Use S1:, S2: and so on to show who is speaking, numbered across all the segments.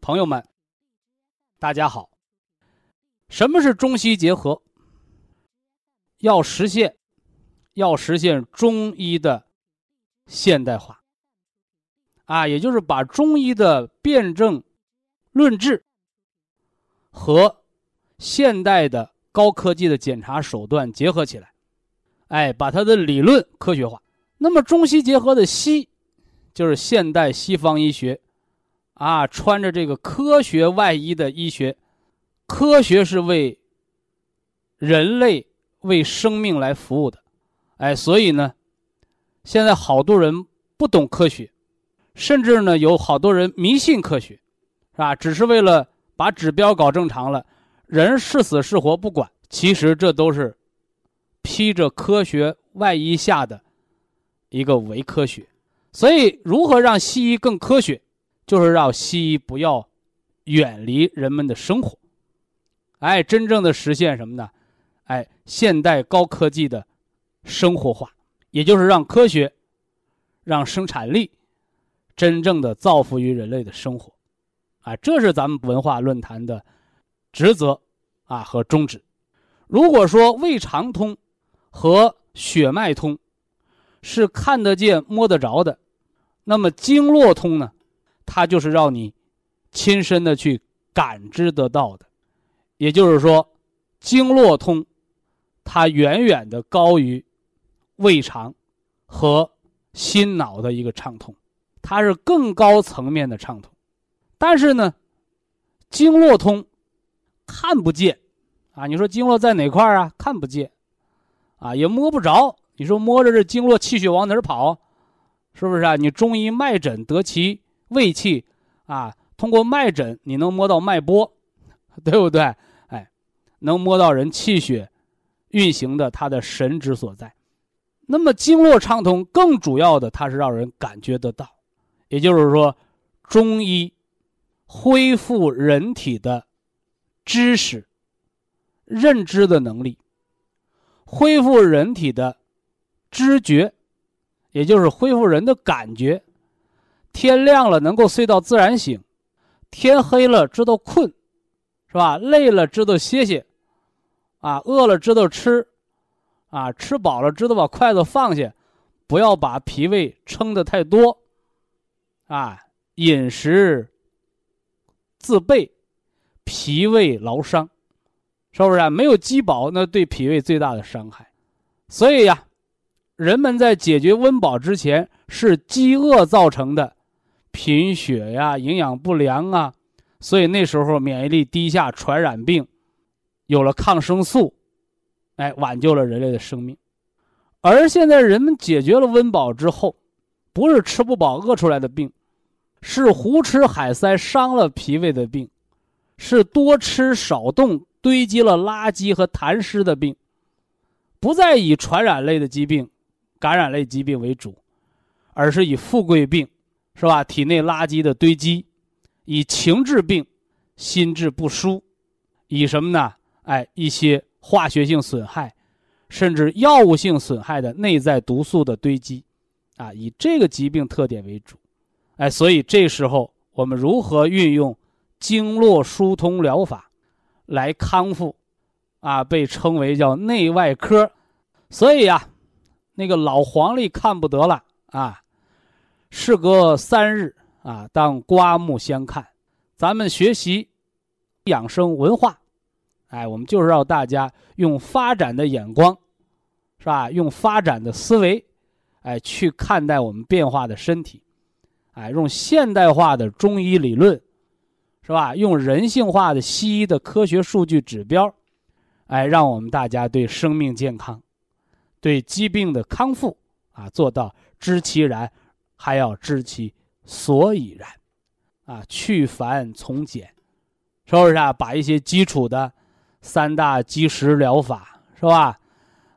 S1: 朋友们，大家好。什么是中西结合？要实现，要实现中医的现代化。啊，也就是把中医的辩证论治和现代的高科技的检查手段结合起来，哎，把它的理论科学化。那么中西结合的西，就是现代西方医学，啊，穿着这个科学外衣的医学，科学是为人类、为生命来服务的，哎，所以呢，现在好多人不懂科学。甚至呢，有好多人迷信科学，是吧？只是为了把指标搞正常了，人是死是活不管。其实这都是披着科学外衣下的一个伪科学。所以，如何让西医更科学，就是让西医不要远离人们的生活，哎，真正的实现什么呢？哎，现代高科技的生活化，也就是让科学，让生产力。真正的造福于人类的生活，啊，这是咱们文化论坛的职责啊和宗旨。如果说胃肠通和血脉通是看得见、摸得着的，那么经络通呢，它就是让你亲身的去感知得到的。也就是说，经络通，它远远的高于胃肠和心脑的一个畅通。它是更高层面的畅通，但是呢，经络通看不见啊！你说经络在哪块啊？看不见啊，也摸不着。你说摸着这经络，气血往哪儿跑？是不是啊？你中医脉诊得其胃气啊，通过脉诊你能摸到脉搏，对不对？哎，能摸到人气血运行的它的神之所在。那么经络畅通，更主要的，它是让人感觉得到。也就是说，中医恢复人体的知识、认知的能力，恢复人体的知觉，也就是恢复人的感觉。天亮了能够睡到自然醒，天黑了知道困，是吧？累了知道歇歇，啊，饿了知道吃，啊，吃饱了知道把筷子放下，不要把脾胃撑得太多。啊，饮食自备，脾胃劳伤，是不是啊？没有饥饱，那对脾胃最大的伤害。所以呀，人们在解决温饱之前，是饥饿造成的贫血呀、营养不良啊。所以那时候免疫力低下，传染病有了抗生素，哎，挽救了人类的生命。而现在人们解决了温饱之后，不是吃不饱饿出来的病。是胡吃海塞伤了脾胃的病，是多吃少动堆积了垃圾和痰湿的病，不再以传染类的疾病、感染类疾病为主，而是以富贵病，是吧？体内垃圾的堆积，以情治病、心智不舒，以什么呢？哎，一些化学性损害，甚至药物性损害的内在毒素的堆积，啊，以这个疾病特点为主。哎，所以这时候我们如何运用经络疏通疗法来康复？啊，被称为叫内外科。所以呀，那个老黄历看不得了啊，事隔三日啊，当刮目相看。咱们学习养生文化，哎，我们就是让大家用发展的眼光，是吧？用发展的思维，哎，去看待我们变化的身体，哎，用现代化的中医理论，是吧？用人性化的西医的科学数据指标，哎，让我们大家对生命健康、对疾病的康复啊，做到知其然，还要知其所以然，啊，去繁从简。是不是啊？把一些基础的三大基石疗法，是吧？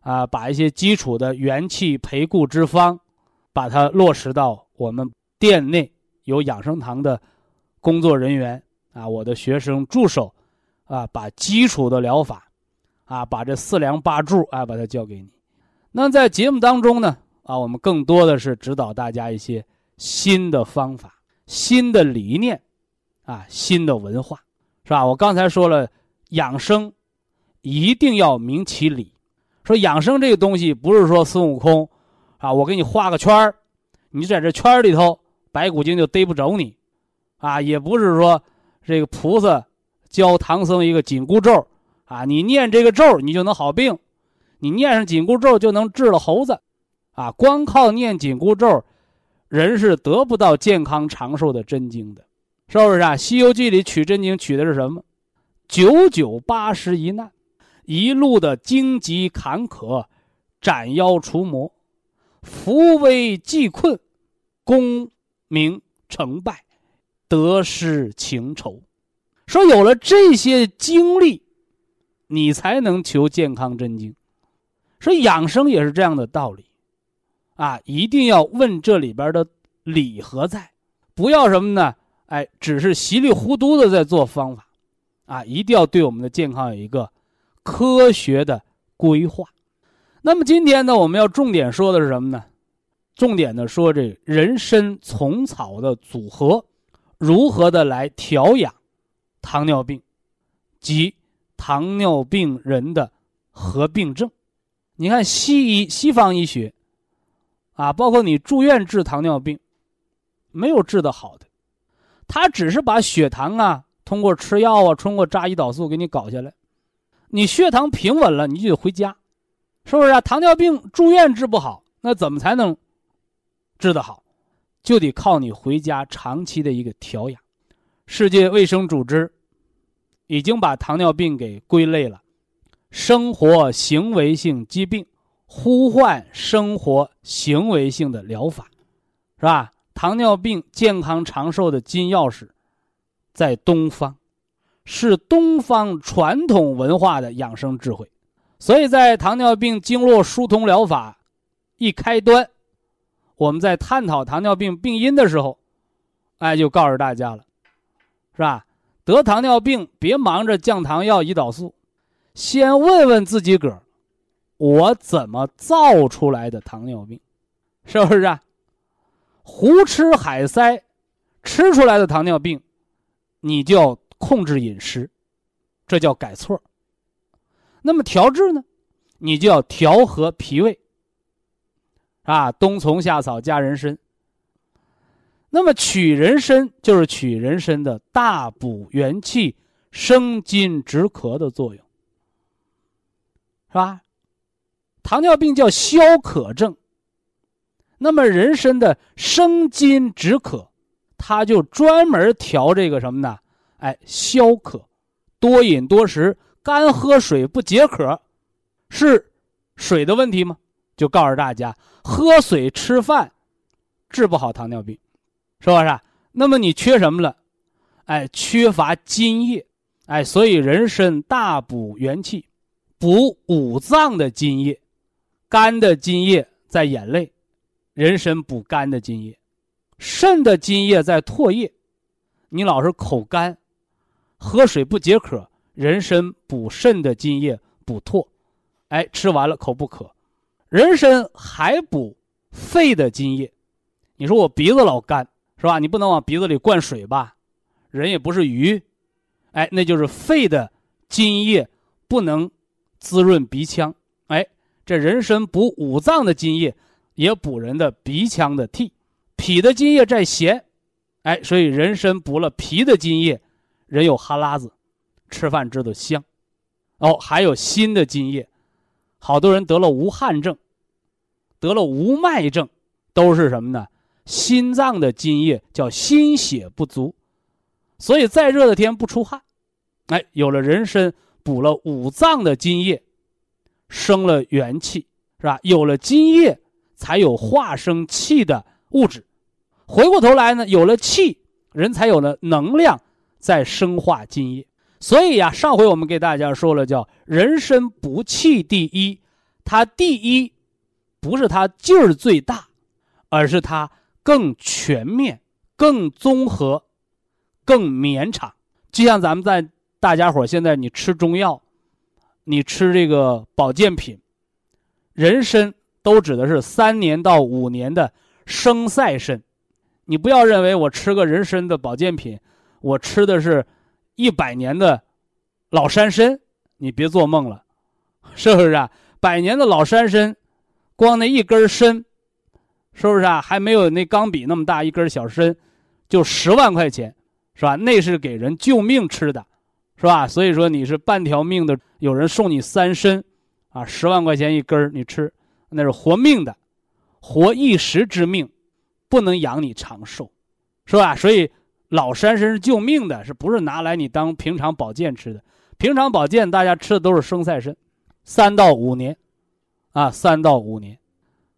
S1: 啊，把一些基础的元气培固之方，把它落实到我们店内有养生堂的工作人员啊，我的学生助手啊，把基础的疗法啊，把这四梁八柱啊，把它教给你。那在节目当中呢，啊，我们更多的是指导大家一些新的方法、新的理念啊、新的文化。是吧？我刚才说了，养生一定要明其理。说养生这个东西，不是说孙悟空啊，我给你画个圈儿，你在这圈儿里头，白骨精就逮不着你，啊，也不是说这个菩萨教唐僧一个紧箍咒啊，你念这个咒你就能好病，你念上紧箍咒就能治了猴子，啊，光靠念紧箍咒，人是得不到健康长寿的真经的。是不是啊？《西游记》里取真经取的是什么？九九八十一难，一路的荆棘坎坷，斩妖除魔，扶危济困，功名成败，得失情仇。说有了这些经历，你才能求健康真经。说养生也是这样的道理，啊，一定要问这里边的理何在，不要什么呢？哎，只是稀里糊涂的在做方法，啊，一定要对我们的健康有一个科学的规划。那么今天呢，我们要重点说的是什么呢？重点的说这人参虫草的组合，如何的来调养糖尿病及糖尿病人的合并症。你看西医、西方医学，啊，包括你住院治糖尿病，没有治的好的。他只是把血糖啊，通过吃药啊，通过扎胰岛素给你搞下来。你血糖平稳了，你就得回家，是不是啊？糖尿病住院治不好，那怎么才能治得好？就得靠你回家长期的一个调养。世界卫生组织已经把糖尿病给归类了，生活行为性疾病，呼唤生活行为性的疗法，是吧？糖尿病健康长寿的金钥匙，在东方，是东方传统文化的养生智慧。所以在糖尿病经络疏通疗法一开端，我们在探讨糖尿病病因的时候，哎，就告诉大家了，是吧？得糖尿病别忙着降糖药、胰岛素，先问问自己个儿，我怎么造出来的糖尿病？是不是啊？胡吃海塞，吃出来的糖尿病，你就要控制饮食，这叫改错。那么调治呢，你就要调和脾胃，啊，冬虫夏草加人参。那么取人参就是取人参的大补元气、生津止渴的作用，是吧？糖尿病叫消渴症。那么人参的生津止渴，它就专门调这个什么呢？哎，消渴，多饮多食，干喝水不解渴，是水的问题吗？就告诉大家，喝水吃饭治不好糖尿病，是不是？那么你缺什么了？哎，缺乏津液，哎，所以人参大补元气，补五脏的津液，肝的津液在眼泪。人参补肝的津液，肾的津液在唾液。你老是口干，喝水不解渴，人参补肾的津液，补唾。哎，吃完了口不渴。人参还补肺的津液。你说我鼻子老干，是吧？你不能往鼻子里灌水吧？人也不是鱼，哎，那就是肺的津液不能滋润鼻腔。哎，这人参补五脏的津液。也补人的鼻腔的涕，脾的津液在咸，哎，所以人参补了脾的津液，人有哈喇子，吃饭知道香。哦，还有心的津液，好多人得了无汗症，得了无脉症，都是什么呢？心脏的津液叫心血不足，所以再热的天不出汗。哎，有了人参补了五脏的津液，生了元气，是吧？有了津液，才有化生气的物质。回过头来呢，有了气，人才有了能量，在生化津液。所以呀，上回我们给大家说了，叫人参不气第一，它第一不是它劲儿最大，而是它更全面、更综合、更绵长。就像咱们在大家伙现在你吃中药，你吃这个保健品，人参都指的是三年到五年的生晒参，你不要认为我吃个人参的保健品，我吃的是。一百年的老山参，你别做梦了，是不是啊？百年的老山参，光那一根参，是不是啊？还没有那钢笔那么大一根小参，就十万块钱，是吧？那是给人救命吃的，是吧？所以说你是半条命的，有人送你三参，啊，十万块钱一根你吃，那是活命的，活一时之命，不能养你长寿，是吧？所以。老山参是救命的，是不是拿来你当平常保健吃的？平常保健大家吃的都是生菜参，三到五年，啊，三到五年，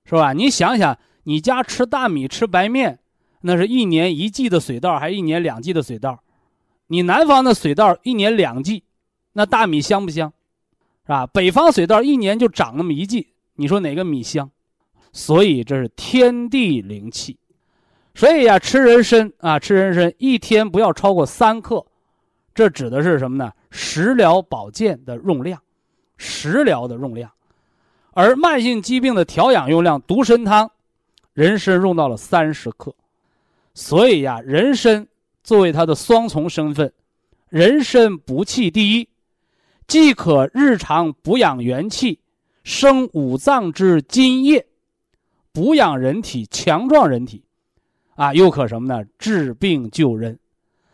S1: 是吧？你想想，你家吃大米吃白面，那是一年一季的水稻，还是一年两季的水稻？你南方的水稻一年两季，那大米香不香？是吧？北方水稻一年就长那么一季，你说哪个米香？所以这是天地灵气。所以呀，吃人参啊，吃人参一天不要超过三克，这指的是什么呢？食疗保健的用量，食疗的用量，而慢性疾病的调养用量，独参汤，人参用到了三十克。所以呀，人参作为它的双重身份，人参补气第一，既可日常补养元气，生五脏之津液，补养人体，强壮人体。啊，又可什么呢？治病救人，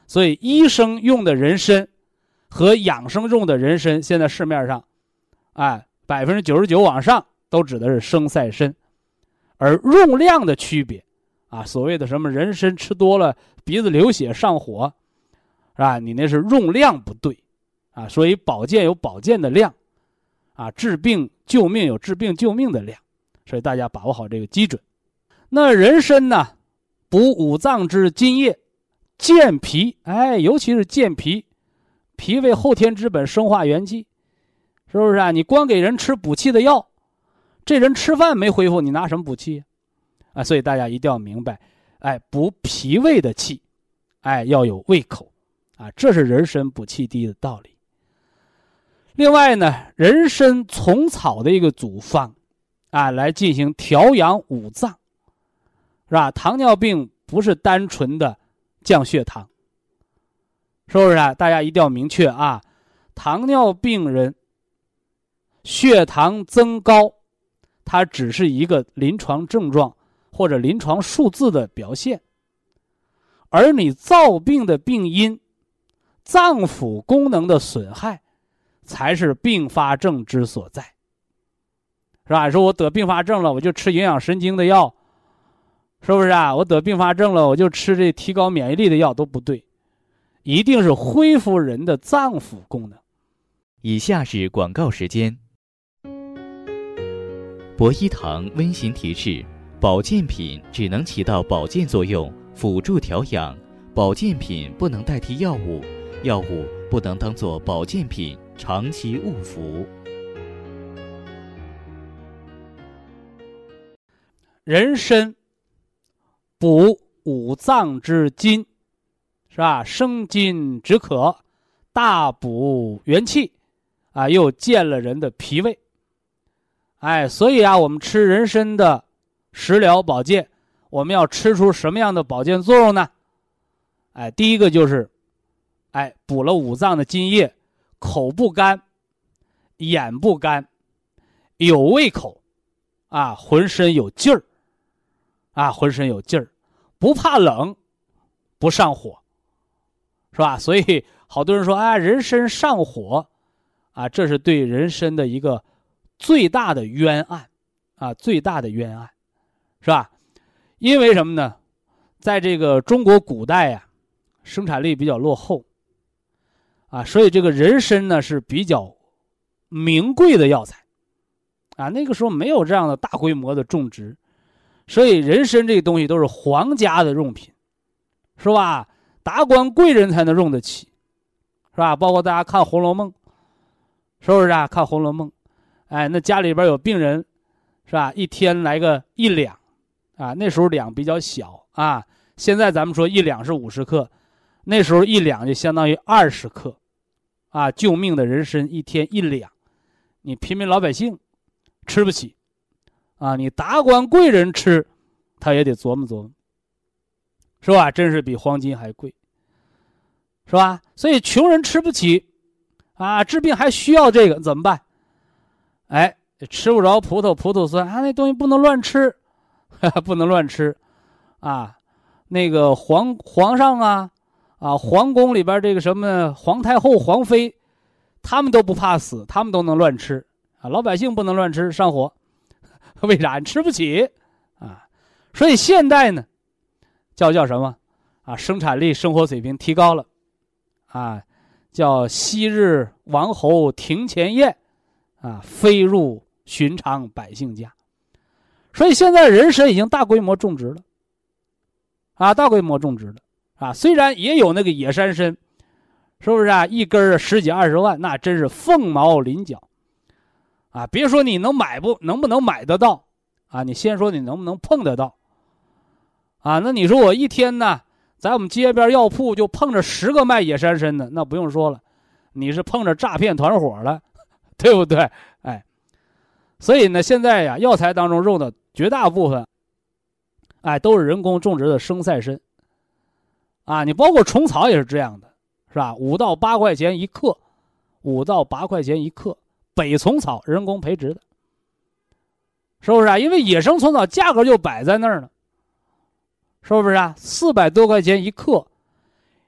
S1: 所以医生用的人参和养生用的人参，现在市面上，哎，百分之九十九往上都指的是生晒参，而用量的区别，啊，所谓的什么人参吃多了鼻子流血上火，是吧？你那是用量不对，啊，所以保健有保健的量，啊，治病救命有治病救命的量，所以大家把握好这个基准。那人参呢？补五脏之津液，健脾。哎，尤其是健脾，脾胃后天之本，生化元气，是不是啊？你光给人吃补气的药，这人吃饭没恢复，你拿什么补气？啊，所以大家一定要明白，哎，补脾胃的气，哎，要有胃口，啊，这是人参补气第一的道理。另外呢，人参虫草的一个组方，啊，来进行调养五脏。是吧？糖尿病不是单纯的降血糖，是不是啊？大家一定要明确啊！糖尿病人血糖增高，它只是一个临床症状或者临床数字的表现，而你造病的病因，脏腑功能的损害，才是并发症之所在，是吧？说我得并发症了，我就吃营养神经的药。是不是啊？我得并发症了，我就吃这提高免疫力的药都不对，一定是恢复人的脏腑功能。
S2: 以下是广告时间。博一堂温馨提示：保健品只能起到保健作用，辅助调养；保健品不能代替药物，药物不能当做保健品长期误服。
S1: 人参。补五脏之津，是吧？生津止渴，大补元气，啊，又健了人的脾胃。哎，所以啊，我们吃人参的食疗保健，我们要吃出什么样的保健作用呢？哎，第一个就是，哎，补了五脏的津液，口不干，眼不干，有胃口，啊，浑身有劲儿。啊，浑身有劲儿，不怕冷，不上火，是吧？所以好多人说啊，人参上火，啊，这是对人参的一个最大的冤案，啊，最大的冤案，是吧？因为什么呢？在这个中国古代呀，生产力比较落后，啊，所以这个人参呢是比较名贵的药材，啊，那个时候没有这样的大规模的种植，所以人参这个东西都是皇家的用品，是吧？达官贵人才能用得起，是吧？包括大家看《红楼梦》，是不是啊？看《红楼梦》，哎，那家里边有病人，是吧？一天来个一两，啊，那时候两比较小啊。现在咱们说一两是五十克，那时候一两就相当于二十克，啊，救命的人参一天一两，你平民老百姓吃不起，啊，你达官贵人吃，他也得琢磨琢磨。是吧？真是比黄金还贵，是吧？所以穷人吃不起，啊，治病还需要这个怎么办？哎，吃不着葡萄葡萄酸啊，那东西不能乱吃，不能乱吃，啊，那个皇皇上啊，啊，皇宫里边这个什么皇太后、皇妃，他们都不怕死，他们都能乱吃啊，老百姓不能乱吃，上火，为啥？你吃不起啊，所以现代呢？叫叫什么？啊，生产力、生活水平提高了，啊，叫昔日王侯庭前宴，啊，飞入寻常百姓家。所以现在人参已经大规模种植了，啊，大规模种植了，啊，虽然也有那个野山参，是不是啊？一根十几二十万，那真是凤毛麟角，啊，别说你能买不能不能买得到，啊，你先说你能不能碰得到。啊，那你说我一天呢，在我们街边药铺就碰着十个卖野山参的，那不用说了，你是碰着诈骗团伙了，对不对？哎，所以呢，现在呀，药材当中用的绝大部分，哎，都是人工种植的生赛参。啊，你包括虫草也是这样的，是吧？五到八块钱一克，五到八块钱一克，北虫草人工培植的，是不是啊？因为野生虫草价格就摆在那儿呢。是不是啊？四百多块钱一克，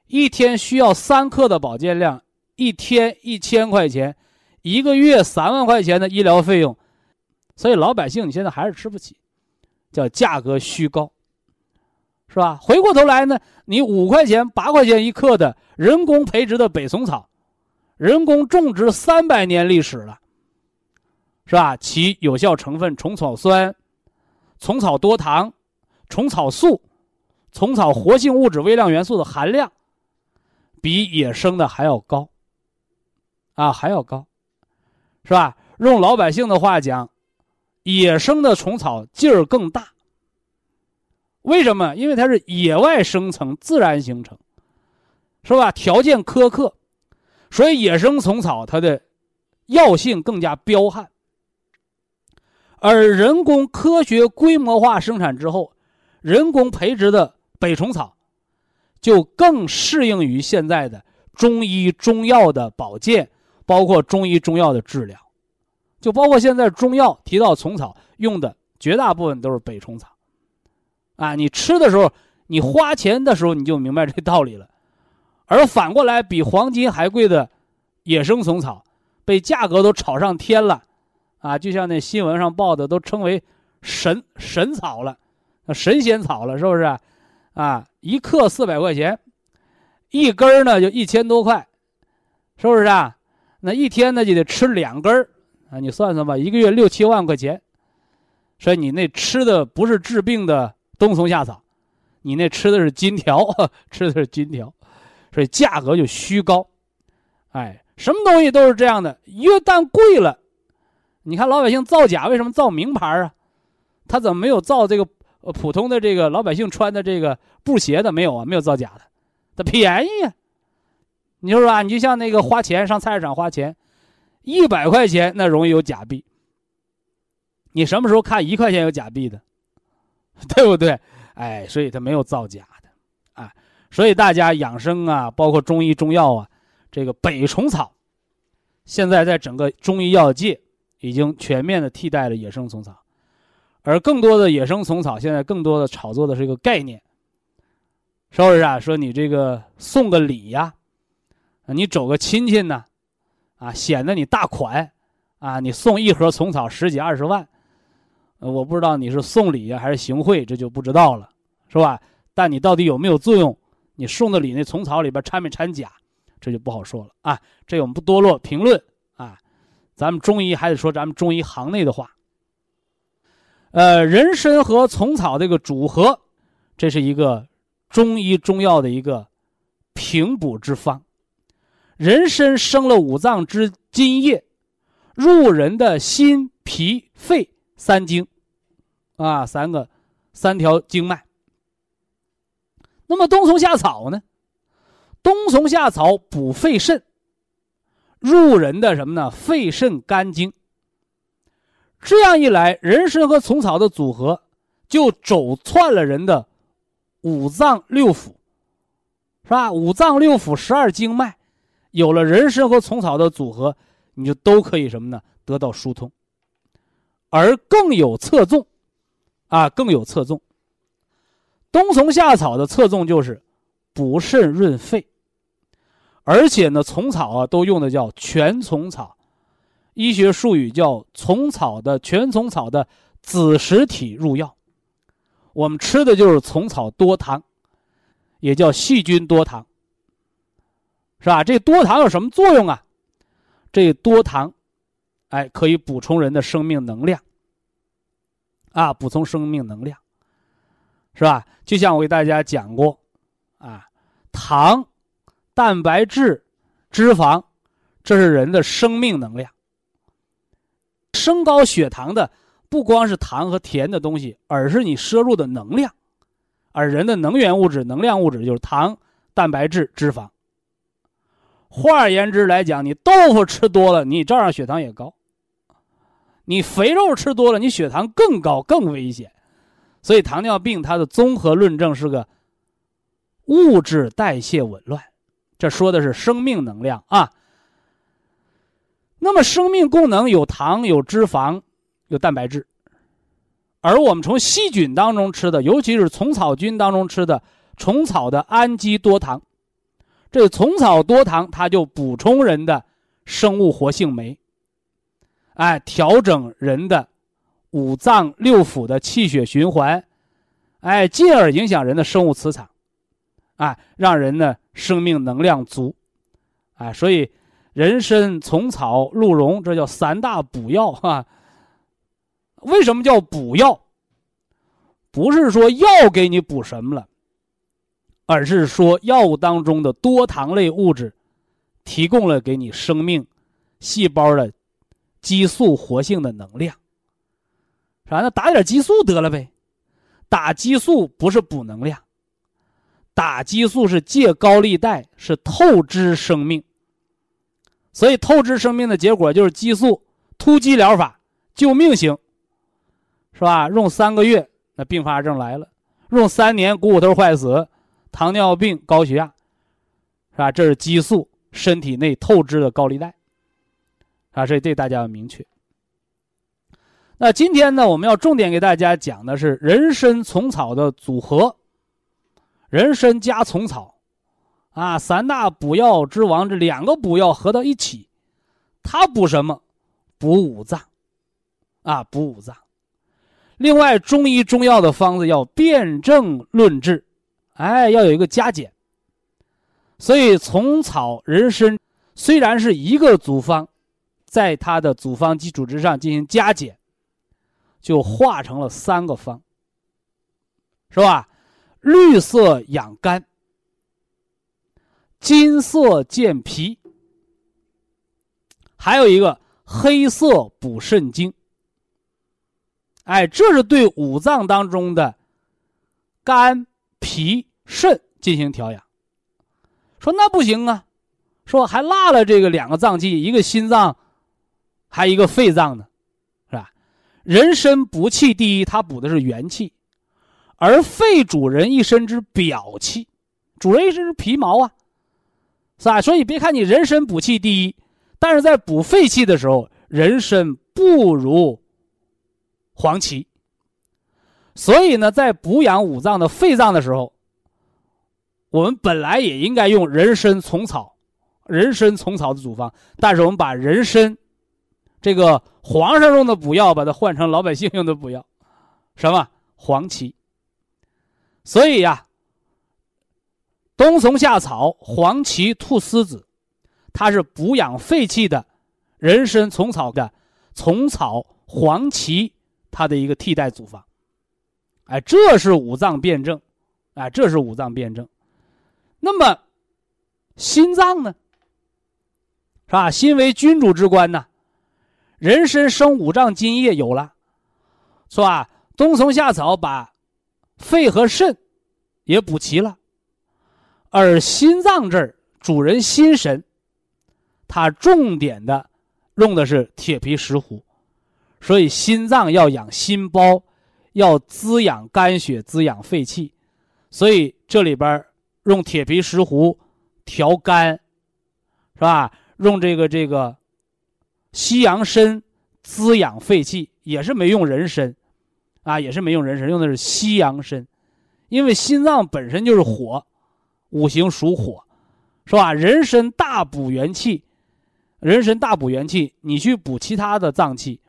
S1: 一天需要三克的保健量，一天一千块钱，一个月三万块钱的医疗费用，所以老百姓你现在还是吃不起，叫价格虚高，是吧？回过头来呢，你五块钱、八块钱一克的人工培植的北虫草，人工种植三百年历史了，是吧？其有效成分虫草酸、虫草多糖、虫草素。虫草活性物质、微量元素的含量，比野生的还要高，啊，还要高，是吧？用老百姓的话讲，野生的虫草劲儿更大。为什么？因为它是野外生成、自然形成，是吧？条件苛刻，所以野生虫草它的药性更加彪悍。而人工科学规模化生产之后，人工培植的。北虫草，就更适应于现在的中医中药的保健，包括中医中药的治疗，就包括现在中药提到虫草用的绝大部分都是北虫草，啊，你吃的时候，你花钱的时候你就明白这道理了，而反过来比黄金还贵的野生虫草，被价格都炒上天了，啊，就像那新闻上报的都称为神神草了，神仙草了，是不是？啊，一克四百块钱，一根呢就一千多块，是不是啊？那一天呢就得吃两根啊，你算算吧，一个月六七万块钱，所以你那吃的不是治病的冬虫夏草，你那吃的是金条，吃的是金条，所以价格就虚高。哎，什么东西都是这样的，越旦贵了，你看老百姓造假为什么造名牌啊？他怎么没有造这个？呃，普通的这个老百姓穿的这个布鞋的没有啊，没有造假的，它便宜啊。你说说，你就像那个花钱上菜市场花钱，一百块钱那容易有假币。你什么时候看一块钱有假币的？对不对？哎，所以它没有造假的，啊，所以大家养生啊，包括中医中药啊，这个北虫草，现在在整个中医药界已经全面的替代了野生虫草。而更多的野生虫草，现在更多的炒作的是一个概念，是不是啊？说你这个送个礼呀，你走个亲戚呢，啊显得你大款，啊，你送一盒虫草十几二十万，我不知道你是送礼呀还是行贿，这就不知道了，是吧？但你到底有没有作用？你送的礼那虫草里边掺没掺假，这就不好说了啊。这我们不多落评论啊，咱们中医还得说咱们中医行内的话。呃，人参和虫草这个组合，这是一个中医中药的一个平补之方。人参生了五脏之津液，入人的心、脾、肺三经，啊，三个三条经脉。那么冬虫夏草呢？冬虫夏草补肺肾，入人的什么呢？肺肾肝经。这样一来，人参和虫草的组合就走窜了人的五脏六腑，是吧？五脏六腑、十二经脉，有了人参和虫草的组合，你就都可以什么呢？得到疏通，而更有侧重，啊，更有侧重。冬虫夏草的侧重就是补肾润肺，而且呢，虫草啊都用的叫全虫草，医学术语叫虫草的全虫草的子实体入药。我们吃的就是虫草多糖，也叫细菌多糖，是吧？这多糖有什么作用啊？这多糖，哎，可以补充人的生命能量，啊，补充生命能量。是吧？就像我给大家讲过，啊，糖、蛋白质、脂肪，这是人的生命能量。升高血糖的不光是糖和甜的东西，而是你摄入的能量。而人的能源物质、能量物质就是糖、蛋白质、脂肪。换而言之来讲，你豆腐吃多了，你照样血糖也高；你肥肉吃多了，你血糖更高，更危险。所以糖尿病它的综合论证是个物质代谢紊乱，这说的是生命能量啊。那么生命功能有糖、有脂肪、有蛋白质，而我们从细菌当中吃的，尤其是虫草菌当中吃的虫草的氨基多糖，这虫草多糖它就补充人的生物活性酶，哎，调整人的。五脏六腑的气血循环，哎，进而影响人的生物磁场，啊，让人呢生命能量足，啊，所以人参、虫草、鹿茸，这叫三大补药哈。为什么叫补药？不是说药给你补什么了，而是说药物当中的多糖类物质，提供了给你生命细胞的激素活性的能量。啥？那打点激素得了呗？打激素不是补能量，打激素是借高利贷，是透支生命。所以透支生命的结果就是激素突击疗法，救命型，是吧？用三个月，那并发症来了；用三年，股骨头坏死、糖尿病、高血压，是吧？这是激素身体内透支的高利贷，啊，所以这大家要明确。那今天呢，我们要重点给大家讲的是人参虫草的组合，人参加虫草，啊，三大补药之王，这两个补药合到一起，它补什么？补五脏，啊，补五脏。另外，中医中药的方子要辨证论治，哎，要有一个加减。所以，虫草、人参虽然是一个组方，在它的组方基础之上进行加减。就化成了三个方，是吧？绿色养肝，金色健脾，还有一个黑色补肾精。哎，这是对五脏当中的肝、脾、肾进行调养。说那不行啊，说还落了这个两个脏器，一个心脏，还一个肺脏呢。是吧人参补气第一，它补的是元气，而肺主人一身之表气，主人一身之皮毛啊，是吧？所以别看你人参补气第一，但是在补肺气的时候，人参不如黄芪。所以呢，在补养五脏的肺脏的时候，我们本来也应该用人参、虫草人参、虫草的组方，但是我们把人参这个皇上用的补药，把它换成老百姓用的补药，什么黄芪。所以呀，冬虫夏草、黄芪、菟丝子，它是补养肺气的，人参、虫草的虫草、黄芪它的一个替代组方。哎，这是五脏辩证，哎，这是五脏辩证。那么，心脏呢？是吧？心为君主之官呐，人参生五脏津液有了，是吧？冬虫夏草把肺和肾也补齐了，而心脏这儿主人心神，它重点的用的是铁皮石斛，所以心脏要养心包，要滋养肝血，滋养肺气，所以这里边用铁皮石斛调肝，是吧？用这个这个西洋参滋养肺气，也是没用人参，啊，也是没用人参，用的是西洋参，因为心脏本身就是火，五行属火，是吧？人参大补元气，人参大补元气，你去补其他的脏器，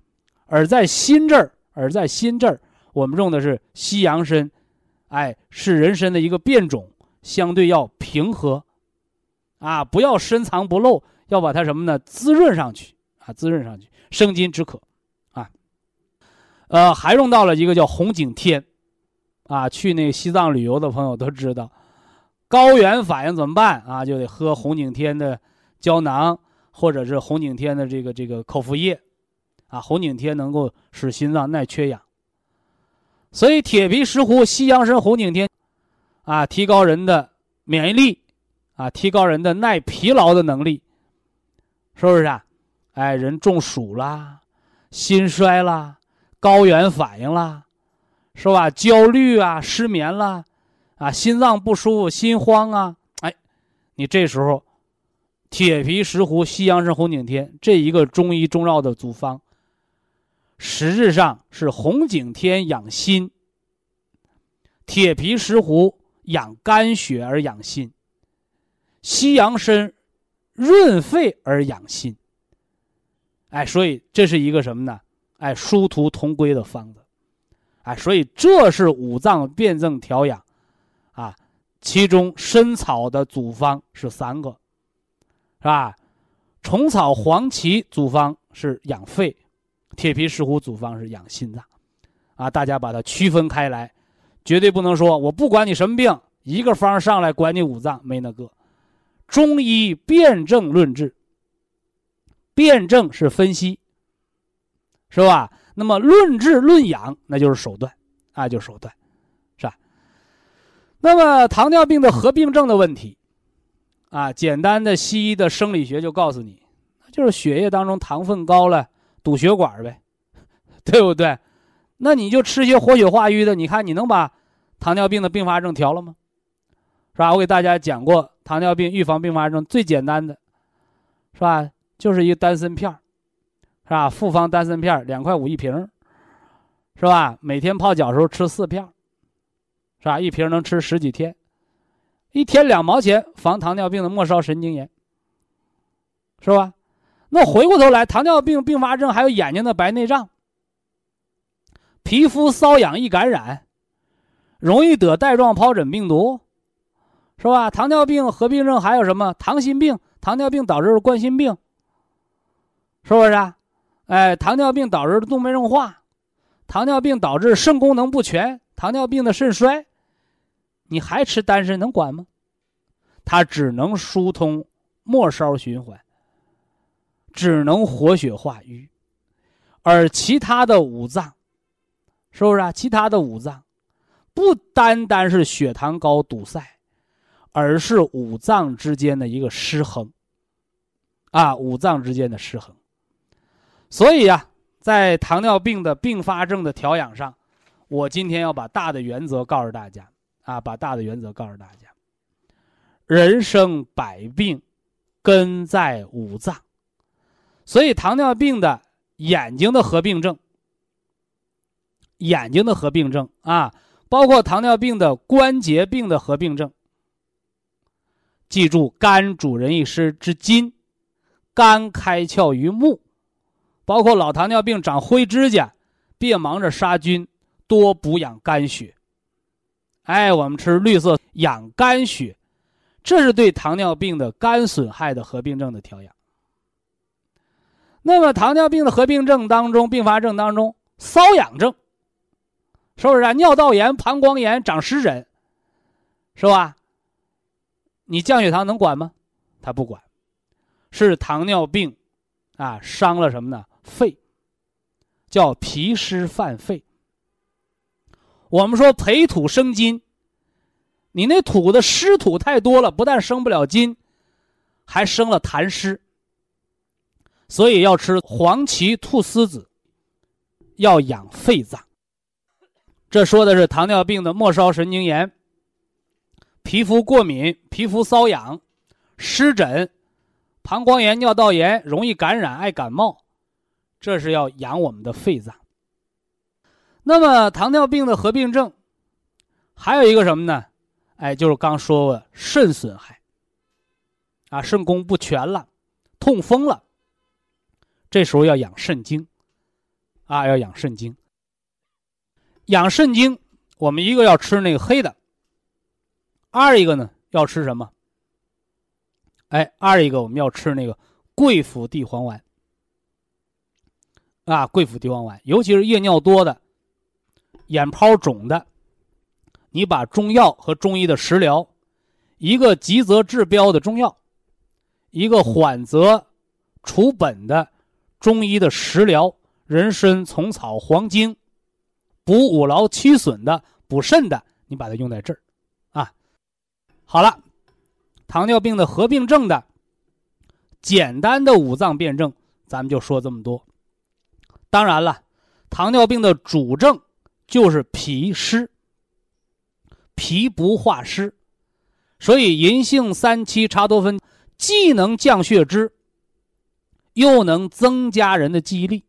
S1: 而在心这儿，而在心这儿，我们用的是西洋参，哎，是人参的一个变种，相对要平和，啊，不要深藏不露。要把它什么呢？滋润上去啊，滋润上去，生津止渴，啊，呃，还用到了一个叫红景天，啊，去那个西藏旅游的朋友都知道，高原反应怎么办啊？就得喝红景天的胶囊，或者是红景天的这个这个口服液，啊，红景天能够使心脏耐缺氧，所以铁皮石斛、西洋参、红景天，啊，提高人的免疫力，啊，提高人的耐疲劳的能力。是不是啊？哎，人中暑啦，心衰啦，高原反应啦，是吧？焦虑啊，失眠啦，啊，心脏不舒服，心慌啊，哎，你这时候，铁皮石斛、西洋参、红景天这一个中医中药的组方，实质上是红景天养心，铁皮石斛养肝血而养心，西洋参。润肺而养心，哎，所以这是一个什么呢？哎，殊途同归的方子，哎，所以这是五脏辩证调养，啊，其中参草的组方是三个，是吧？虫草、黄芪组方是养肺，铁皮石斛组方是养心脏，啊，大家把它区分开来，绝对不能说我不管你什么病，一个方上来管你五脏没那个。中医辨证论治，辨证是分析，是吧？那么论治论养，那就是手段，啊，就是手段，是吧？那么糖尿病的合并症的问题，啊，简单的西医的生理学就告诉你，就是血液当中糖分高了，堵血管呗，对不对？那你就吃些活血化瘀的，你看你能把糖尿病的并发症调了吗？是吧？我给大家讲过。糖尿病预防并发症最简单的，是吧？就是一个丹参片是吧？复方丹参片两块五一瓶，是吧？每天泡脚时候吃四片，是吧？一瓶能吃十几天，一天两毛钱，防糖尿病的末梢神经炎，是吧？那回过头来，糖尿病并发症还有眼睛的白内障、皮肤瘙痒易感染，容易得带状疱疹病毒。是吧？糖尿病合并症还有什么？糖心病，糖尿病导致冠心病，是不是啊？哎，糖尿病导致动脉硬化，糖尿病导致肾功能不全，糖尿病的肾衰，你还吃丹参能管吗？它只能疏通末梢循环，只能活血化瘀，而其他的五脏，是不是啊？其他的五脏，不单单是血糖高堵塞。而是五脏之间的一个失衡，啊，五脏之间的失衡。所以啊，在糖尿病的并发症的调养上，我今天要把大的原则告诉大家，啊，把大的原则告诉大家。人生百病，根在五脏，所以糖尿病的眼睛的合并症，眼睛的合并症啊，包括糖尿病的关节病的合并症。记住，肝主人一湿之筋，肝开窍于目，包括老糖尿病长灰指甲，别忙着杀菌，多补养肝血。哎，我们吃绿色养肝血，这是对糖尿病的肝损害的合并症的调养。那么，糖尿病的合并症当中，并发症当中，瘙痒症，是不是啊？尿道炎、膀胱炎、长湿疹，是吧？你降血糖能管吗？他不管，是糖尿病，啊，伤了什么呢？肺，叫脾湿犯肺。我们说培土生金，你那土的湿土太多了，不但生不了金，还生了痰湿。所以要吃黄芪菟丝子，要养肺脏。这说的是糖尿病的末梢神经炎。皮肤过敏、皮肤瘙痒、湿疹、膀胱炎、尿道炎，容易感染、爱感冒，这是要养我们的肺脏。那么糖尿病的合并症，还有一个什么呢？哎，就是刚说过肾损害，啊，肾功不全了，痛风了，这时候要养肾精，啊，要养肾精。养肾精，我们一个要吃那个黑的。二一个呢，要吃什么？哎，二一个我们要吃那个桂附地黄丸啊，桂附地黄丸，尤其是夜尿多的、眼泡肿的，你把中药和中医的食疗，一个急则治标的中药，一个缓则除本的中医的食疗，人参、虫草、黄精，补五劳七损的、补肾的，你把它用在这儿。啊好了，糖尿病的合并症的简单的五脏辩证，咱们就说这么多。当然了，糖尿病的主症就是脾湿，脾不化湿，所以银杏三七茶多酚既能降血脂，又能增加人的记忆力。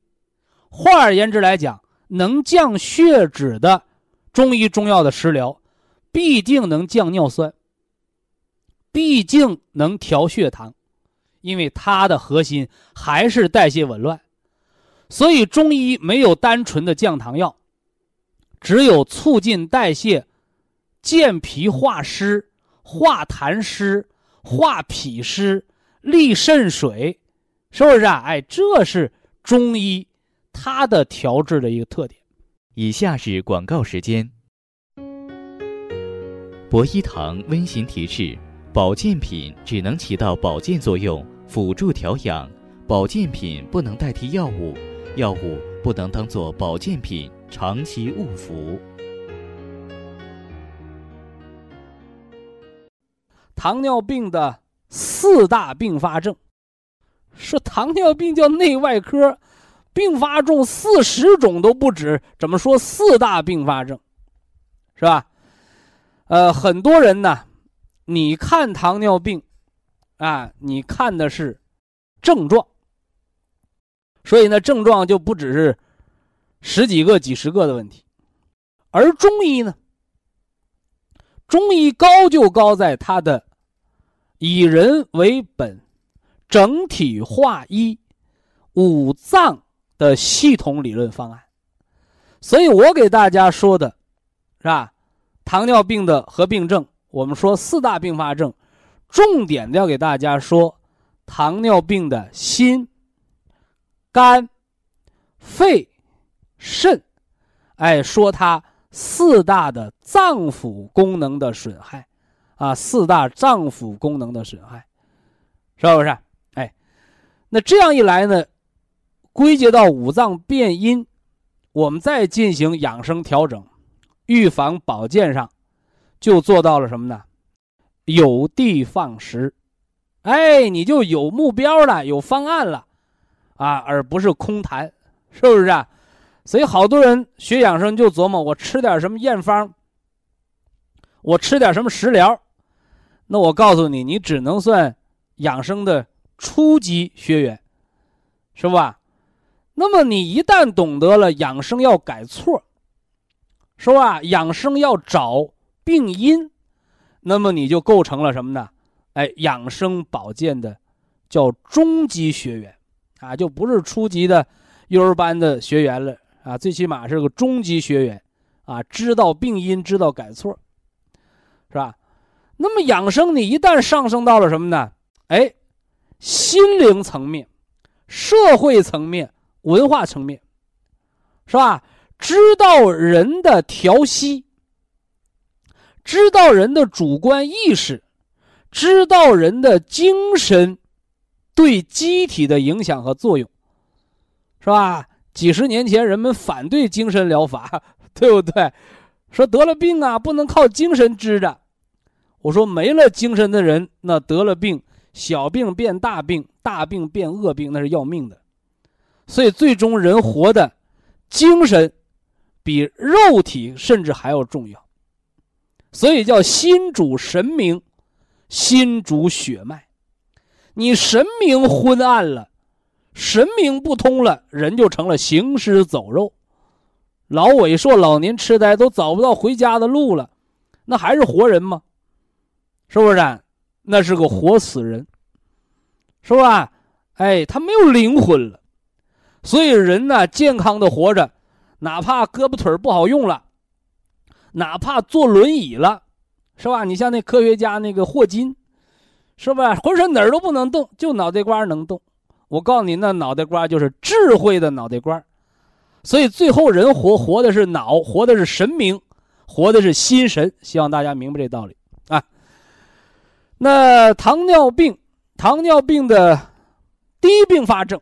S1: 换而言之来讲，能降血脂的中医中药的食疗，必定能降尿酸。毕竟能调血糖，因为它的核心还是代谢紊乱，所以中医没有单纯的降糖药，只有促进代谢、健脾化湿、化痰湿、化脾湿、利肾水，是不是啊？哎，这是中医它的调治的一个特点。
S2: 以下是广告时间。博一堂温馨提示。保健品只能起到保健作用，辅助调养。保健品不能代替药物，药物不能当做保健品长期误服。
S1: 糖尿病的四大并发症，说糖尿病叫内外科，并发症四十种都不止，怎么说四大并发症，是吧？呃，很多人呢。你看糖尿病，啊，你看的是症状，所以呢，症状就不只是十几个、几十个的问题，而中医呢，中医高就高在它的以人为本、整体化一、五脏的系统理论方案，所以我给大家说的，是吧？糖尿病的合并症。我们说四大并发症，重点要给大家说糖尿病的心、肝、肺、肾，哎，说它四大的脏腑功能的损害，啊，四大脏腑功能的损害，是不是？那这样一来呢，归结到五脏变阴，我们再进行养生调整、预防保健上。就做到了什么呢？有的放矢，哎，你就有目标了，有方案了，啊，而不是空谈，是不是啊？所以好多人学养生就琢磨，我吃点什么验方，我吃点什么食疗，那我告诉你，你只能算养生的初级学员，是吧？那么你一旦懂得了养生要改错，是吧？养生要找。病因，那么你就构成了什么呢？哎，养生保健的叫中级学员，啊，就不是初级的幼儿班的学员了啊，最起码是个中级学员，啊，知道病因，知道改错，是吧？那么养生，你一旦上升到了什么呢？哎，心灵层面、社会层面、文化层面，是吧？知道人的调息，知道人的主观意识，知道人的精神对机体的影响和作用，是吧？几十年前人们反对精神疗法，对不对？说得了病啊，不能靠精神治的。我说没了精神的人，那得了病，小病变大病，大病变恶病，那是要命的。所以最终人活的，精神。比肉体甚至还要重要，所以叫心主神明，心主血脉。你神明昏暗了，神明不通了，人就成了行尸走肉，老萎缩、老年痴呆，都找不到回家的路了，那还是活人吗？是不是？那是个活死人，是吧？哎，他没有灵魂了，所以人呢，健康的活着。哪怕胳膊腿不好用了，哪怕坐轮椅了，是吧？你像那科学家那个霍金，是吧？浑身哪儿都不能动，就脑袋瓜能动。我告诉你，那脑袋瓜就是智慧的脑袋瓜。所以最后人活活的是脑，活的是神明，活的是心神。希望大家明白这道理啊。那糖尿病，糖尿病的第一并发症，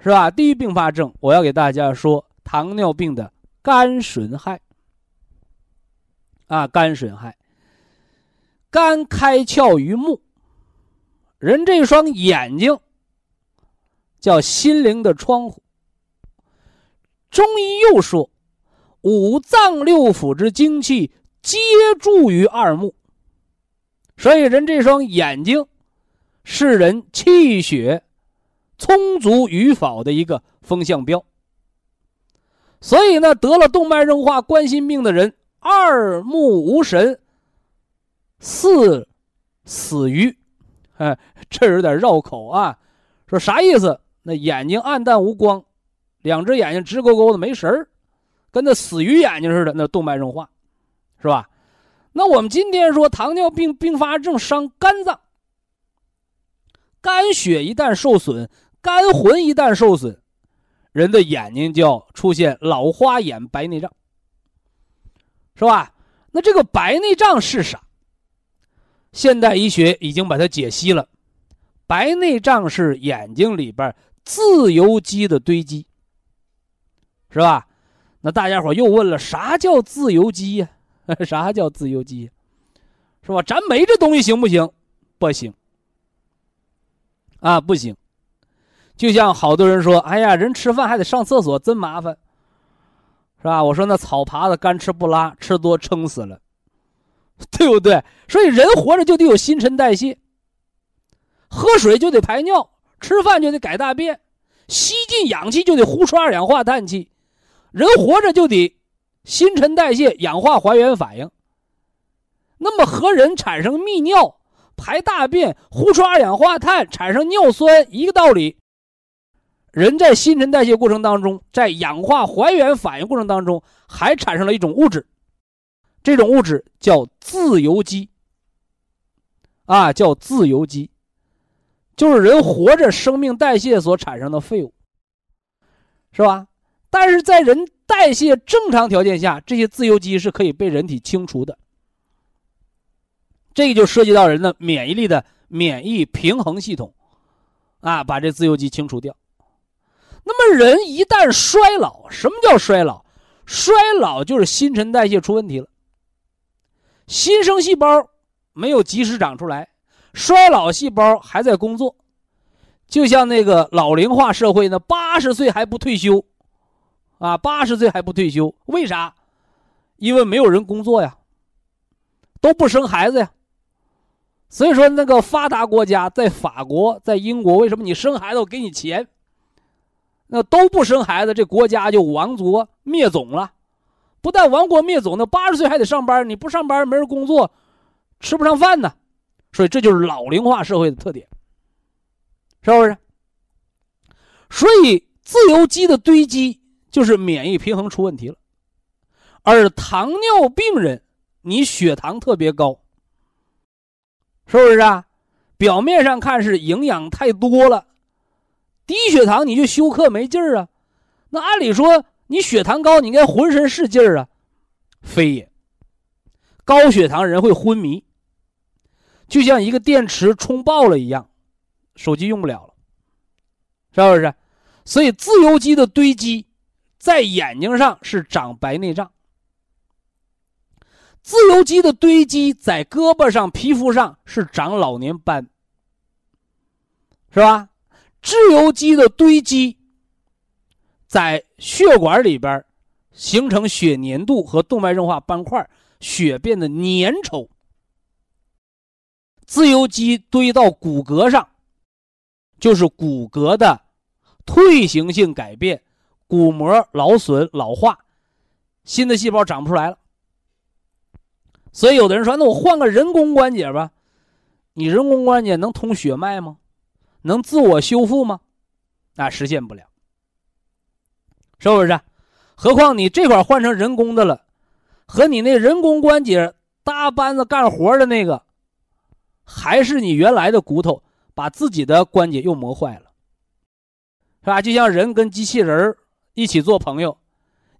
S1: 是吧？第一并发症，我要给大家说。糖尿病的肝损害啊，肝损害，肝开窍于目，人这双眼睛叫心灵的窗户。中医又说，五脏六腑之精气皆注于二目，所以人这双眼睛是人气血充足与否的一个风向标。所以呢，得了动脉硬化、冠心病的人，二目无神，四死于，哎，这有点绕口啊。说啥意思？那眼睛暗淡无光，两只眼睛直勾勾的没神儿，跟那死鱼眼睛似的。那动脉硬化，是吧？那我们今天说糖尿病并发症伤肝脏，肝血一旦受损，肝魂一旦受损。人的眼睛就要出现老花眼、白内障，是吧？那这个白内障是啥？现代医学已经把它解析了，白内障是眼睛里边自由基的堆积，是吧？那大家伙又问了，啥叫自由基呀？啥叫自由基？是吧？咱没这东西行不行？不行，啊，不行。就像好多人说：“哎呀，人吃饭还得上厕所，真麻烦，是吧？”我说：“那草爬子干吃不拉，吃多撑死了，对不对？所以人活着就得有新陈代谢，喝水就得排尿，吃饭就得改大便，吸进氧气就得呼出二氧化碳气，人活着就得新陈代谢、氧化还原反应。那么和人产生泌尿、排大便、呼出二氧化碳、产生尿酸一个道理。”人在新陈代谢过程当中，在氧化还原反应过程当中，还产生了一种物质，这种物质叫自由基。啊，叫自由基，就是人活着生命代谢所产生的废物，是吧？但是在人代谢正常条件下，这些自由基是可以被人体清除的。这个就涉及到人的免疫力的免疫平衡系统，啊，把这自由基清除掉。那么人一旦衰老，什么叫衰老？衰老就是新陈代谢出问题了，新生细胞没有及时长出来，衰老细胞还在工作，就像那个老龄化社会呢，八十岁还不退休，啊，八十岁还不退休，为啥？因为没有人工作呀，都不生孩子呀。所以说，那个发达国家在法国、在英国，为什么你生孩子我给你钱？那都不生孩子，这国家就亡国灭种了。不但亡国灭种，那八十岁还得上班，你不上班没人工作，吃不上饭呢，所以这就是老龄化社会的特点，是不是？所以自由基的堆积就是免疫平衡出问题了，而糖尿病人你血糖特别高，是不是啊？表面上看是营养太多了，低血糖你就休克没劲儿啊？那按理说你血糖高，你应该浑身是劲儿啊，非也。高血糖人会昏迷，就像一个电池充爆了一样，手机用不了了，是不是？所以自由基的堆积，在眼睛上是长白内障，自由基的堆积在胳膊上、皮肤上是长老年斑，是吧？自由基的堆积在血管里边形成血粘度和动脉硬化斑块。血变得粘稠，自由基堆到骨骼上，就是骨骼的退行性改变，骨膜劳损老化，新的细胞长不出来了。所以有的人说：“那我换个人工关节吧？”你人工关节能通血脉吗？能自我修复吗？那实现不了，是不是？何况你这块换成人工的了。和你那人工关节搭班子干活的那个，还是你原来的骨头，把自己的关节又磨坏了，是吧？就像人跟机器人一起做朋友，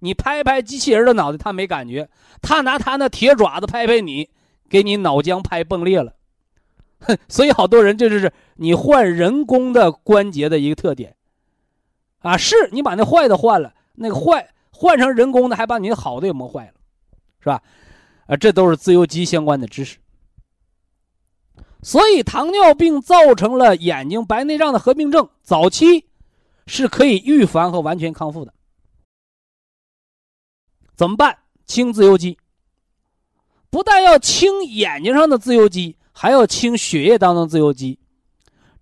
S1: 你拍拍机器人的脑袋，他没感觉；他拿他那铁爪子拍拍你，给你脑浆拍崩裂了。哼 所以好多人这就是你换人工的关节的一个特点，啊，是你把那坏的换了，那个坏换成人工的，还把你好的也磨坏了。是吧？啊，这都是自由基相关的知识。所以，糖尿病造成了眼睛白内障的合并症，早期是可以预防和完全康复的。怎么办？清自由基。不但要清眼睛上的自由基，还要清血液当中自由基。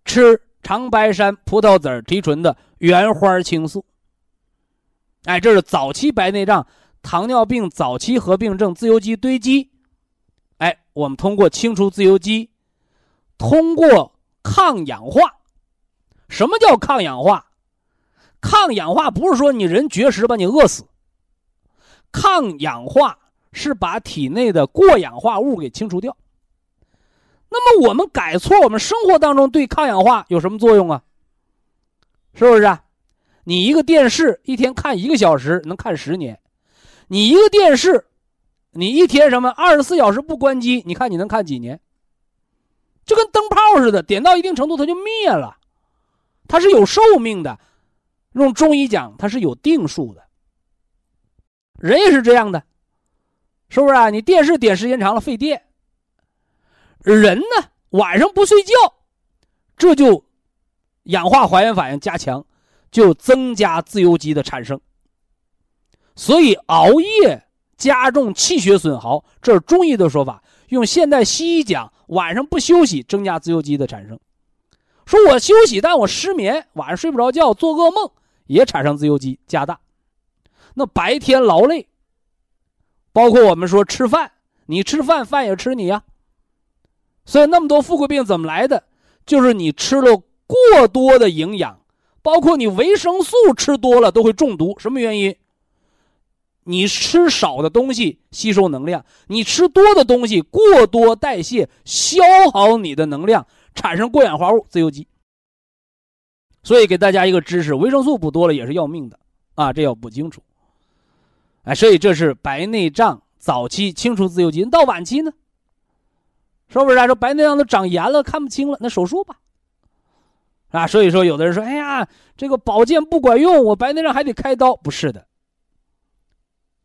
S1: 吃长白山葡萄籽提纯的原花青素。哎，这是早期白内障。糖尿病早期合并症，自由基堆积，哎，我们通过清除自由基，通过抗氧化。什么叫抗氧化？抗氧化不是说你人绝食把你饿死，抗氧化是把体内的过氧化物给清除掉。那么我们改错，我们生活当中对抗氧化有什么作用啊？是不是啊？你一个电视一天看一个小时，能看十年。你一个电视，你一天什么二十四小时不关机，你看你能看几年？就跟灯泡似的，点到一定程度它就灭了，它是有寿命的。用中医讲，它是有定数的。人也是这样的，是不是啊？你电视点时间长了费电。人呢，晚上不睡觉，这就氧化还原反应加强，就增加自由基的产生。所以熬夜加重气血损耗，这是中医的说法。用现代西医讲，晚上不休息，增加自由基的产生。说我休息，但我失眠，晚上睡不着觉，做噩梦，也产生自由基加大。那白天劳累，包括我们说吃饭，你吃饭，饭也吃你呀。所以那么多富贵病怎么来的？就是你吃了过多的营养，包括你维生素吃多了都会中毒。什么原因？你吃少的东西吸收能量，你吃多的东西过多代谢消耗你的能量，产生过氧化物自由基。所以给大家一个知识：维生素补多了也是要命的啊，这要补清楚。哎，所以这是白内障早期清除自由基，到晚期呢，是不是？说白内障都长炎了，看不清了，那手术吧。啊，所以说有的人说：“哎呀，这个保健不管用，我白内障还得开刀。”不是的。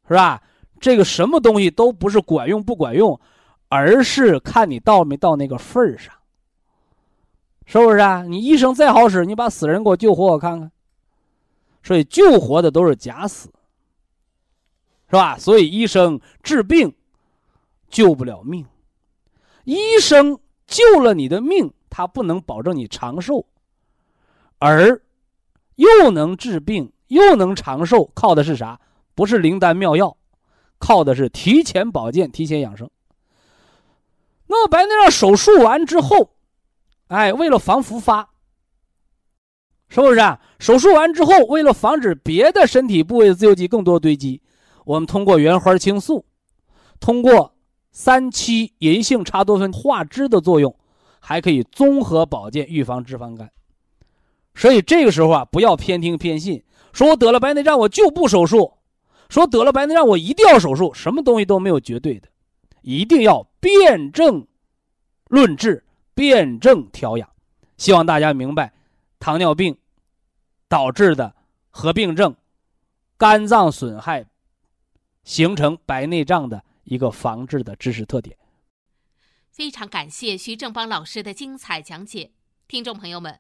S1: 是吧？这个什么东西都不是管用不管用，而是看你到没到那个份儿上，是不是啊？你医生再好使，你把死人给我救活我看看。所以救活的都是假死，是吧？所以医生治病救不了命，医生救了你的命，他不能保证你长寿，而又能治病又能长寿，靠的是啥？不是灵丹妙药，靠的是提前保健、提前养生。那么白内障手术完之后，哎，为了防复发，是不是啊？手术完之后，为了防止别的身体部位的自由基更多堆积，我们通过原花青素，通过三七银杏茶多酚化脂的作用，还可以综合保健、预防脂肪肝。所以这个时候啊，不要偏听偏信，说我得了白内障我就不手术，说得了白内障我一定要手术，什么东西都没有绝对的，一定要辩证论治、辩证调养。希望大家明白，糖尿病。导致的合并症、肝脏损害形成白内障的一个防治的知识特点。
S3: 非常感谢徐正邦老师的精彩讲解，听众朋友们，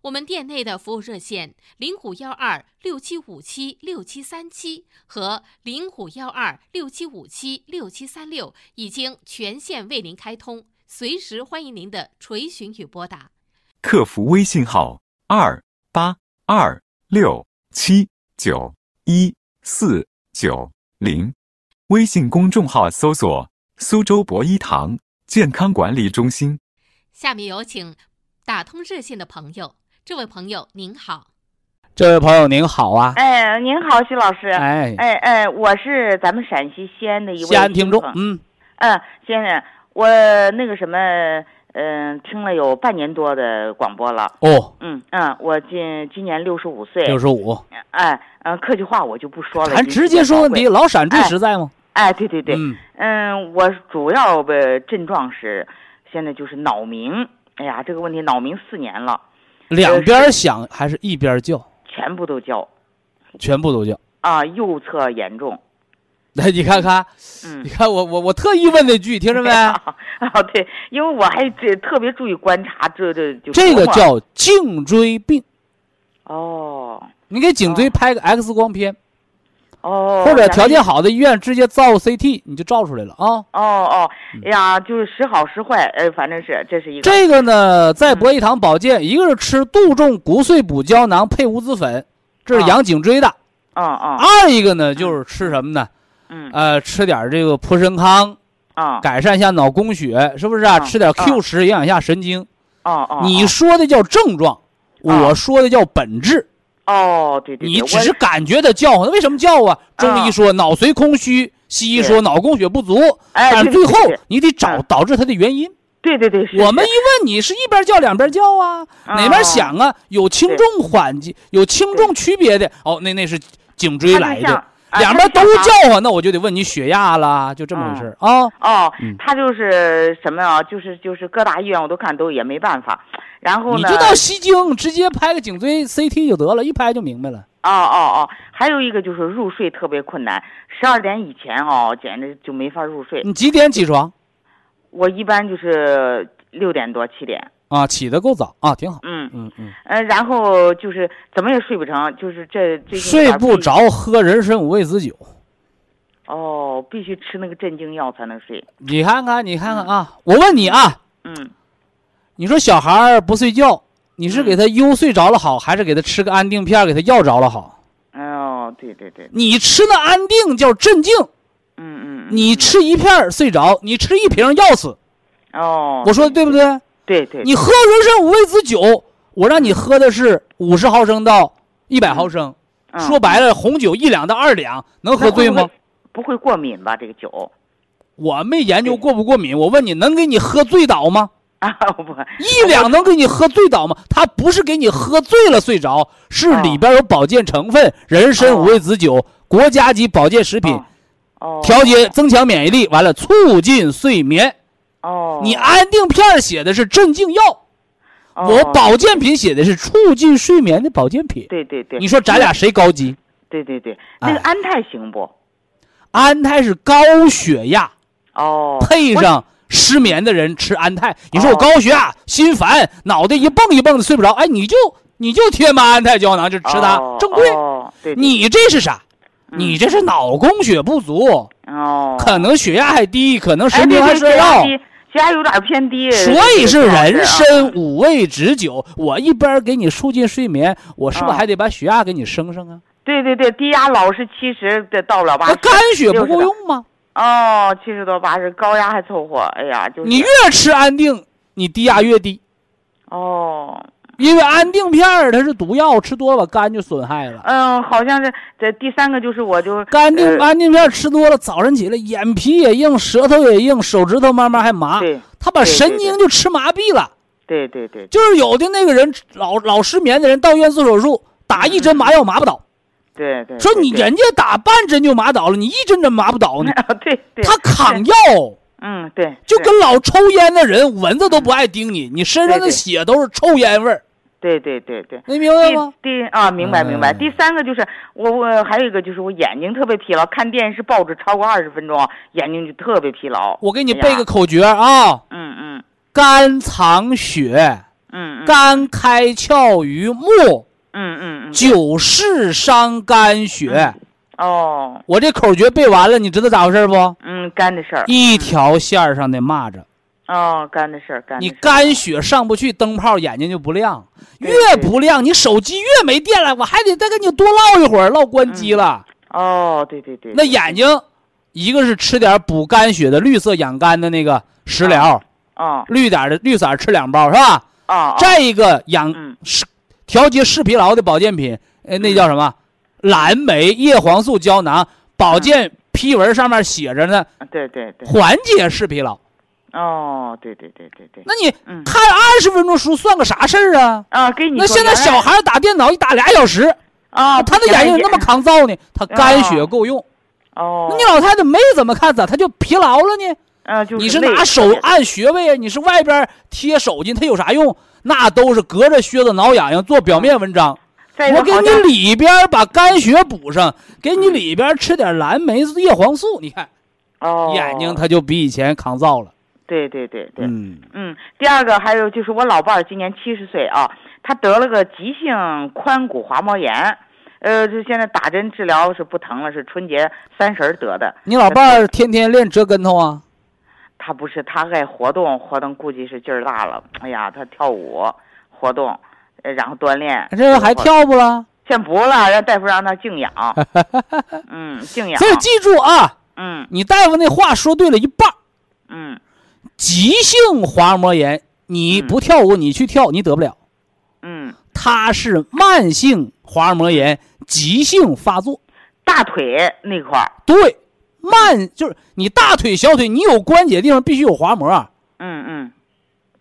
S3: 我们店内的服务热线零五幺二六七五七六七三七和零五幺二六七五七六七三六已经全线为您开通，随时欢迎您的垂询与拨打。
S4: 客服微信号二八。二六七九一四九零，微信公众号搜索“苏州博一堂健康管理中心”。
S3: 下面有请打通热线的朋友，这位朋友您好，
S1: 这位朋友您好啊，
S5: 哎，您好，徐老师，
S1: 哎
S5: 哎哎，我是咱们陕西西安的一位
S1: 西安听众，嗯
S5: 嗯，先生，我那个什么。嗯，听了有半年多的广播了。
S1: 哦，
S5: 嗯嗯，我今今年六十五岁。
S1: 六十五。
S5: 哎，嗯，客气话我就不说了。
S1: 咱直接说问题，老陕最实在吗？
S5: 哎，对对对。嗯嗯，我主要的症状是，现在就是脑鸣。哎呀，这个问题脑鸣四年了。
S1: 两边响还是一边叫？
S5: 全部都叫。
S1: 全部都叫。
S5: 啊，右侧严重。
S1: 来，你看看，
S5: 嗯，
S1: 你看我我我特意问那句，听着没？
S5: 啊，对，因为我还这特别注意观察，这这就
S1: 这个叫颈椎病。
S5: 哦，
S1: 你给颈椎拍个 X 光片，
S5: 哦，
S1: 或者条件好的医院直接照 CT，你就照出来了啊。哦
S5: 哦，哎呀，就是时好时坏，呃，反正是这是一个。
S1: 这个呢，在博医堂保健，一个是吃杜仲骨碎补胶囊配五子粉，这是养颈椎的。
S5: 嗯嗯。
S1: 二一个呢，就是吃什么呢？
S5: 嗯
S1: 呃，吃点这个普参康，
S5: 啊，
S1: 改善一下脑供血，是不是啊？吃点 Q 十，营养一下神经。
S5: 哦哦，
S1: 你说的叫症状，我说的叫本质。
S5: 哦，对对，
S1: 你只是感觉的叫唤，那为什么叫啊？中医说脑髓空虚，西医说脑供血不足，但最后你得找导致它的原因。
S5: 对对对，
S1: 我们一问你是一边叫两边叫啊，哪边响啊？有轻重缓急，有轻重区别的。哦，那那是颈椎来的。两边都叫唤，那我就得问你血压了，就这么回事啊？
S5: 哦，他就是什么啊？就是就是各大医院我都看都也没办法，然后
S1: 呢？你就到西京直接拍个颈椎 CT 就得了，一拍就明白了。
S5: 哦哦哦，还有一个就是入睡特别困难，十二点以前哦，简直就没法入睡。
S1: 你几点起床？
S5: 我一般就是六点多七点。
S1: 啊，起得够早啊，挺好。
S5: 嗯
S1: 嗯嗯，
S5: 呃，然后就是怎么也睡不成，就是这最近
S1: 睡不着，喝人参五味子酒。
S5: 哦，必须吃那个镇静药才能睡。
S1: 你看看，你看看啊，我问你啊，
S5: 嗯，
S1: 你说小孩不睡觉，你是给他悠睡着了好，还是给他吃个安定片给他药着了好？
S5: 哦，对对对。
S1: 你吃那安定叫镇静。
S5: 嗯嗯。
S1: 你吃一片睡着，你吃一瓶药死。
S5: 哦。
S1: 我说的对不对？
S5: 对对，
S1: 你喝人参五味子酒，我让你喝的是五十毫升到一百毫升，说白了，红酒一两到二两，能喝醉吗？
S5: 不会过敏吧？这个酒，
S1: 我没研究过不过敏。我问你，能给你喝醉倒吗？
S5: 啊不，
S1: 一两能给你喝醉倒吗？它不是给你喝醉了睡着，是里边有保健成分，人参五味子酒，国家级保健食品，
S5: 哦，
S1: 调节增强免疫力，完了促进睡眠。
S5: 哦，
S1: 你安定片写的是镇静药，我保健品写的是促进睡眠的保健品。
S5: 对对对，
S1: 你说咱俩谁高级？
S5: 对对对，那个安泰行不？
S1: 安泰是高血压，
S5: 哦，
S1: 配上失眠的人吃安泰。你说我高血压、心烦、脑袋一蹦一蹦的睡不着，哎，你就你就贴满安泰胶囊就吃它，正规。
S5: 对，
S1: 你这是啥？你这是脑供血不足，
S5: 哦，
S1: 可能血压还低，可能神经还衰弱。
S5: 血压有点偏低，
S1: 所以是人参五味子酒。我一边给你促进睡眠，我是不是还得把血压给你升升啊？
S5: 对对对，低压老是七十，这到不了八十。
S1: 那肝血不够用吗？
S5: 哦，七十多八十，高压还凑合。哎呀，就是
S1: 你越吃安定，你低压越低，
S5: 哦，
S1: 因为安定片儿它是毒药，吃多了肝就损害了。
S5: 嗯，好像是这第三个就是我就
S1: 肝定
S5: 呃
S1: 安定片儿吃多了，早晨起来眼皮也硬，舌头也硬，手指头慢慢还麻，
S5: 对
S1: 他把神经就吃麻痹了。
S5: 对对对，
S1: 就是有的那个人老老失眠的人到医院做手术，打一针麻药麻不倒，
S5: 对对。
S1: 说你人家打半针就麻倒了，你一针针麻不倒呢？
S5: 对对，
S1: 他扛药，
S5: 嗯对，
S1: 就跟老抽烟的人，蚊子都不爱叮你，你身上的血都是臭烟味儿，
S5: 对对对对。
S1: 你明白吗？
S5: 第第啊，明白明白。
S1: 嗯
S5: 第三个就是我我还有一个就是我眼睛特别疲劳，看电视报纸超过二十分钟，眼睛就特别疲劳。
S1: 我给你背个口诀啊：
S5: 嗯嗯
S1: 肝藏血，
S5: 嗯嗯
S1: 肝开窍于目，
S5: 嗯嗯嗯。
S1: 久视伤肝血。
S5: 哦，
S1: 我这口诀背完了，你知道咋回事不？
S5: 嗯，肝的事儿。
S1: 一条线儿上的蚂蚱。
S5: 哦，肝的事儿，
S1: 你
S5: 事
S1: 肝血上不去，灯泡眼睛就不亮，
S5: 对
S1: 越不亮，你手机越没电了，我还得再跟你多唠一会儿，唠关机了。
S5: 哦，对对对。
S1: 那眼睛，一个是吃点补肝血的绿色养肝的那个食疗，
S5: 哦
S1: 绿点儿的绿色儿吃两包是吧？
S5: 哦哦。
S1: 再一个养
S5: 嗯
S1: 视调节视疲劳的保健品，呃，那叫什么？蓝莓叶黄素胶囊，保健批文上面写着呢，
S5: 对对对。
S1: 缓解视疲劳。
S5: 哦，对对对对对。
S1: 那你
S5: 嗯
S1: 看二十分钟书算个啥事儿啊？
S5: 啊，给你
S1: 那现在小孩打电脑一打俩小时，
S5: 啊，
S1: 他的眼睛那么抗造呢？他肝血够用。
S5: 哦。
S1: 那你老太太没怎么看咋，他就疲劳了呢？
S5: 啊，就是
S1: 你是拿手按穴位啊？你是外边贴手巾，它有啥用？那都是隔着靴子挠痒痒做表面文章。我给你里边把肝血补上，给你里边吃点蓝莓叶黄素，你看
S5: 哦，
S1: 眼睛他就比以前抗造了。
S5: 对对对对，
S1: 嗯，
S5: 嗯，第二个还有就是我老伴儿今年七十岁啊，他得了个急性髋骨滑膜炎，呃，就现在打针治疗是不疼了，是春节三十儿得的。
S1: 你老伴儿天天练折跟头啊？
S5: 他不是他爱活动，活动估计是劲儿大了。哎呀，他跳舞活动，呃然后锻炼。
S1: 这还跳不了？
S5: 先不了，让大夫让他静养。嗯，静养。
S1: 所以记住啊，
S5: 嗯
S1: 你大夫那话说对了一半儿。
S5: 嗯
S1: 急性滑膜炎，你不跳舞，你去跳，你得不了。
S5: 嗯，
S1: 它是慢性滑膜炎急性发作。
S5: 大腿那块儿。
S1: 对，慢就是你大腿、小腿，你有关节地方必须有滑膜。
S5: 嗯嗯，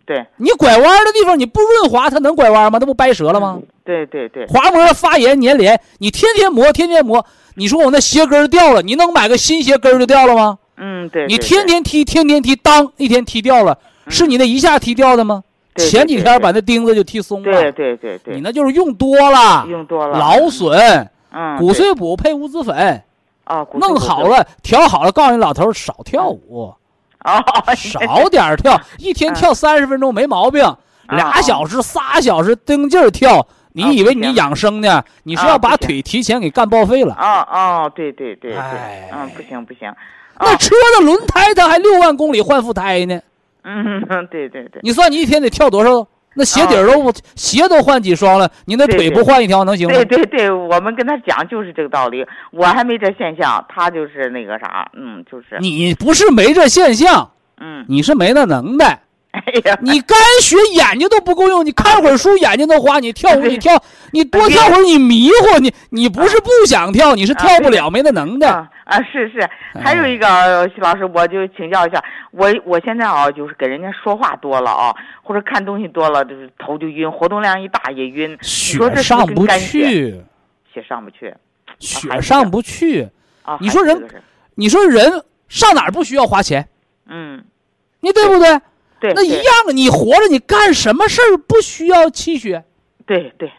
S5: 对
S1: 你拐弯的地方你不润滑，它能拐弯吗？那不掰折了吗？
S5: 对对对。
S1: 滑膜发炎粘连，你天天磨，天天磨。你说我那鞋跟掉了，你能买个新鞋跟儿就掉了吗？
S5: 嗯对。
S1: 你
S5: 对
S1: 天天踢，天天踢，当一天踢掉了，是你那一下踢掉的吗？前几天把那钉子就踢松了。
S5: 对对对对，
S1: 你那就是用多了，
S5: 用多了。
S1: 劳损，
S5: 嗯
S1: 骨碎补配乌子粉，
S5: 哦，
S1: 弄好了，调好了，告诉你老头少跳舞，
S5: 哦，
S1: 少点儿跳，一天跳三十分钟没毛病，俩
S5: 哦
S1: 小时、仨小时盯劲儿跳，你以为你养生呢？你是要把腿提前给干报废了。
S5: 啊哦，对对对
S1: 哎。
S5: 对，嗯，不行不行，
S1: 那车的轮胎它还六万公里换副胎呢，
S5: 嗯，对对对，
S1: 你算你一天得跳多少？那鞋底儿都不鞋都换几双了，你那腿不换一条能行吗？
S5: 对对对，我们跟他讲就是这个道理，我还没这现象，他就是那个啥，嗯，就是，
S1: 你不是没这现象，
S5: 嗯，
S1: 你是没那能耐。
S5: 哎呀，
S1: 你干学眼睛都不够用，你看会儿书眼睛都花，你跳舞你跳，你多跳会儿你迷糊，你你不是不想跳，你是跳不了，没那能耐。
S5: 啊啊，是是，还有一个呃徐老师，我就请教一下，我我现在啊，就是给人家说话多了啊，或者看东西多了，就是头就晕，活动量一大也晕，说
S1: 血上不去，
S5: 血上不去
S1: 血上不去。
S5: 啊。
S1: 你说人你说人上哪儿不需要花钱？
S5: 嗯，
S1: 你对不对？
S5: 对，
S1: 那一样啊，你活着你干什么事儿不需要气血？
S5: 对对，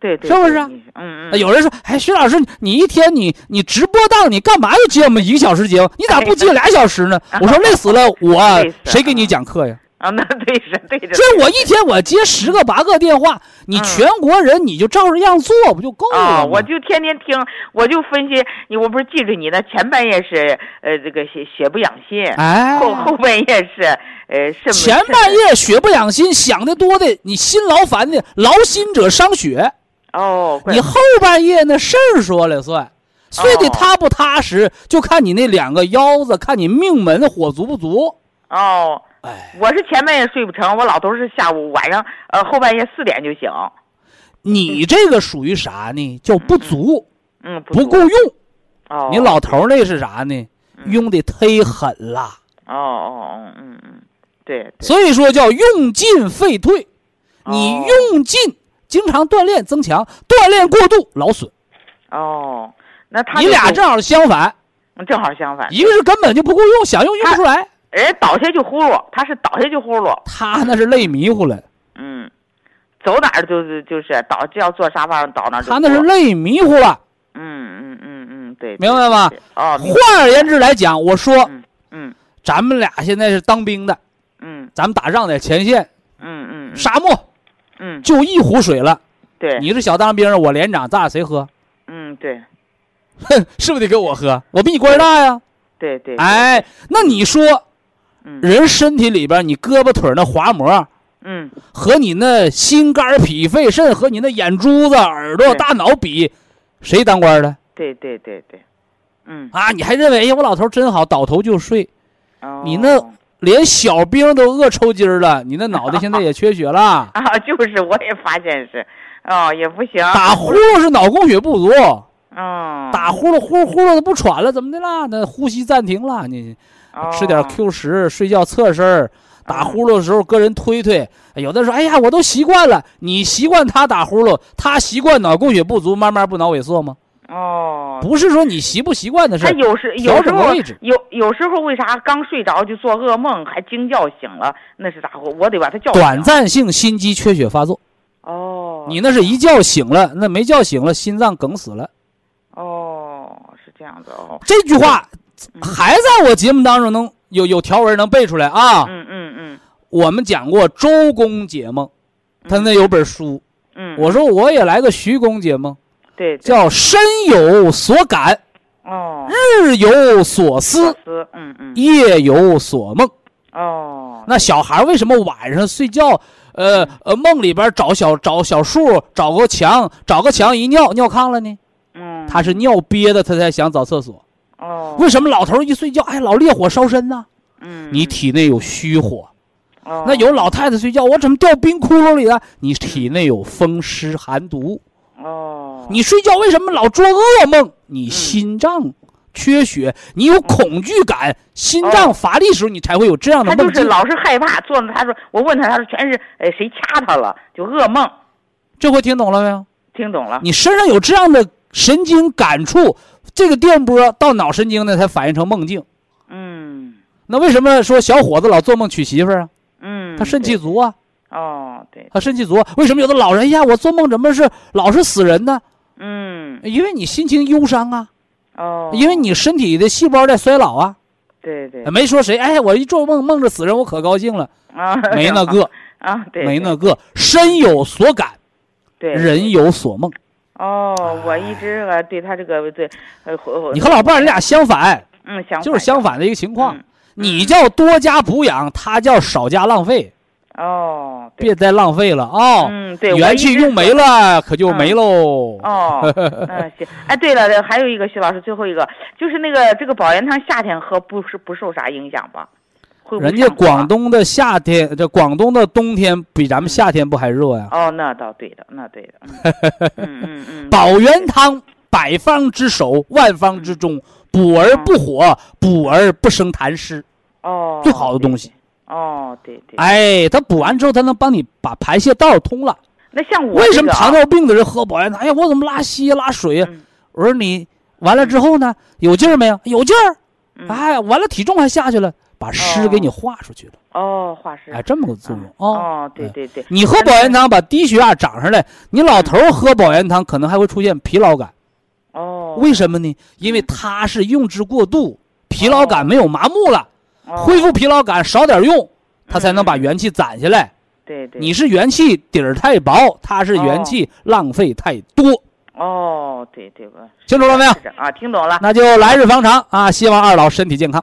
S5: 对对，
S1: 是不是
S5: 嗯
S1: 啊
S5: 嗯，
S1: 有人说，哎，徐老师，你一天你你直播档，你干嘛要接我们一个小时节目？你咋不接俩小时呢？我说累死了，我谁给你讲课呀？
S5: 啊，那对是对着。
S1: 所以我一天我接十个八个电话，你
S5: 嗯
S1: 全国人你就照着样做不就够了？
S5: 我就天天听，我就分析你，我不是记着你呢，前半夜是呃这个血血不养心，
S1: 哎，
S5: 后后半夜是呃肾不
S1: 前半夜血不养心，想的多的，你心劳烦的，劳心者伤血。
S5: 哦，
S1: 你后半夜那事儿说了算，睡得踏不踏实，就看你那两个腰子，看你命门火足不足。
S5: 哦，
S1: 哎，
S5: 我是前半夜睡不成，我老头是下午晚上呃后半夜四点就醒。
S1: 你这个属于啥呢？叫不足，
S5: 嗯，
S1: 不够用。
S5: 哦，
S1: 你老头儿那是啥呢？用的忒狠了。
S5: 哦哦哦，嗯嗯，对。
S1: 所以说叫用进废退，你用进经常锻炼增强，锻炼过度劳损。
S5: 哦，那他
S1: 你俩正好相反，
S5: 正好相反。
S1: 一个是根本就不够用，想用用不出来。
S5: 人倒下就呼噜，他是倒下就呼噜。
S1: 他那是累迷糊了。
S5: 嗯，走哪儿就是就是倒，就要坐沙发上倒哪儿。
S1: 他那是累迷糊了。
S5: 嗯嗯嗯嗯，对。
S1: 明白吗？
S5: 哦。
S1: 换而言之来讲，我说，
S5: 嗯，
S1: 咱们俩现在是当兵的，
S5: 嗯，
S1: 咱们打仗在前线，
S5: 嗯嗯，
S1: 沙漠，
S5: 嗯，
S1: 就一壶水了。
S5: 对。
S1: 你是小当兵，我连长，咱俩谁喝？
S5: 嗯，对。
S1: 哼，是不是得给我喝？我比你官大呀。
S5: 对对。
S1: 哎，那你说。人身体里边，你胳膊腿那滑膜，
S5: 嗯，
S1: 和你那心肝脾肺肾和你那眼珠子、耳朵、大脑比，谁当官的？
S5: 对对对对，嗯。
S1: 啊，你还认为哎呀，我老头真好，倒头就睡，
S5: 哦、
S1: 你那连小兵都饿抽筋了，你那脑袋现在也缺血了。
S5: 啊！就是，我也发现是，哦，也不行，
S1: 打呼噜是脑供血不足，
S5: 嗯，
S1: 打呼噜呼噜呼噜的不喘了，怎么的啦？那呼吸暂停了，你。吃点 Q 十，睡觉侧身打呼噜的时候跟人推推。有的说：“哎呀，我都习惯了。”你习惯他打呼噜，他习惯脑供血不足，慢慢不脑萎缩吗？
S5: 哦，
S1: 不是说你习不习惯的事。
S5: 他有时有时候有有时候为啥刚睡着就做噩梦，还惊叫醒了？那是咋回？我得把他叫。
S1: 短暂性心肌缺血发作。
S5: 哦。
S1: 你那是一觉醒了，那没叫醒了，心脏梗死了。
S5: 哦，是这样子哦。
S1: 这句话。还在我节目当中能有有条文能背出来啊？
S5: 嗯嗯嗯。
S1: 我们讲过周公解梦，他那有本书。
S5: 嗯。
S1: 我说我也来个徐公解梦。
S5: 对。
S1: 叫身有所感。
S5: 哦。
S1: 日有所思。
S5: 思。嗯嗯。
S1: 夜有所梦。
S5: 哦。
S1: 那小孩为什么晚上睡觉，呃呃梦里边找小找小树，找个墙，找个墙一尿尿炕了呢？
S5: 嗯。
S1: 他是尿憋的，他才想找厕所。
S5: 哦，
S1: 为什么老头一睡觉，哎，老烈火烧身呢？
S5: 嗯，
S1: 你体内有虚火。
S5: 哦，
S1: 那有老太太睡觉，我怎么掉冰窟窿里了？你体内有风湿寒毒。
S5: 哦，
S1: 你睡觉为什么老做噩梦？你心脏缺血，你有恐惧感，心脏乏力时候，你才会有这样的梦境。
S5: 他就是老是害怕，做的他说，我问他，他说全是呃谁掐他了，就噩梦。
S1: 这回听懂了没有？
S5: 听懂了。
S1: 你身上有这样的神经感触。这个电波到脑神经呢，才反映成梦境。
S5: 嗯，
S1: 那为什么说小伙子老做梦娶媳妇儿啊？
S5: 嗯，
S1: 他肾气足啊。
S5: 哦，对。
S1: 他肾气足，为什么有的老人呀，我做梦怎么是老是死人呢？
S5: 嗯，
S1: 因为你心情忧伤啊。
S5: 哦。
S1: 因为你身体的细胞在衰老啊。
S5: 对对。
S1: 没说谁，哎，我一做梦梦着死人，我可高兴了。
S5: 啊，
S1: 没那个
S5: 啊，对，
S1: 没那个，身有所感，
S5: 对，
S1: 人有所梦。
S5: 哦，我一直呃对他这个对，呃，
S1: 你和老伴儿你俩相反，
S5: 嗯，相
S1: 就是相反的一个情况。
S5: 嗯、
S1: 你叫多加补养，他叫少加浪费。
S5: 哦，
S1: 别再浪费了啊！
S5: 嗯，对，
S1: 元气用没了，可就没喽。
S5: 哦，嗯，行。哎，对了，还有一个徐老师，最后一个就是那个这个保元汤，夏天喝不是不受啥影响吧？
S1: 人家广东的夏天，这广东的冬天比咱们夏天不还热呀？
S5: 哦，那倒对的，那对的。嗯嗯 嗯。
S1: 保元汤，百方之首，万方之中，补而不火，补而不生痰湿。
S5: 哦。
S1: 最好的东西。
S5: 哦，对对。
S1: 哎，它补完之后，它能帮你把排泄道通了。
S5: 那像我
S1: 为什么糖尿病的人喝保元汤？哎呀，我怎么拉稀拉水呀？我说你完了之后呢，有劲儿没有？有劲儿。哎，完了体重还下去了。把湿给你化出去了
S5: 哦，化湿
S1: 哎，这么个作用
S5: 哦。哦，对对对，
S1: 你喝保元汤把低血压涨上来，你老头喝保元汤可能还会出现疲劳感。
S5: 哦，
S1: 为什么呢？因为它是用之过度，疲劳感没有麻木了，恢复疲劳感少点用，它才能把元气攒下来。
S5: 对对，
S1: 你是元气底儿太薄，他是元气浪费太多。
S5: 哦，对对吧？
S1: 清楚了没有？
S5: 啊，听懂了。
S1: 那就来日方长啊！希望二老身体健康。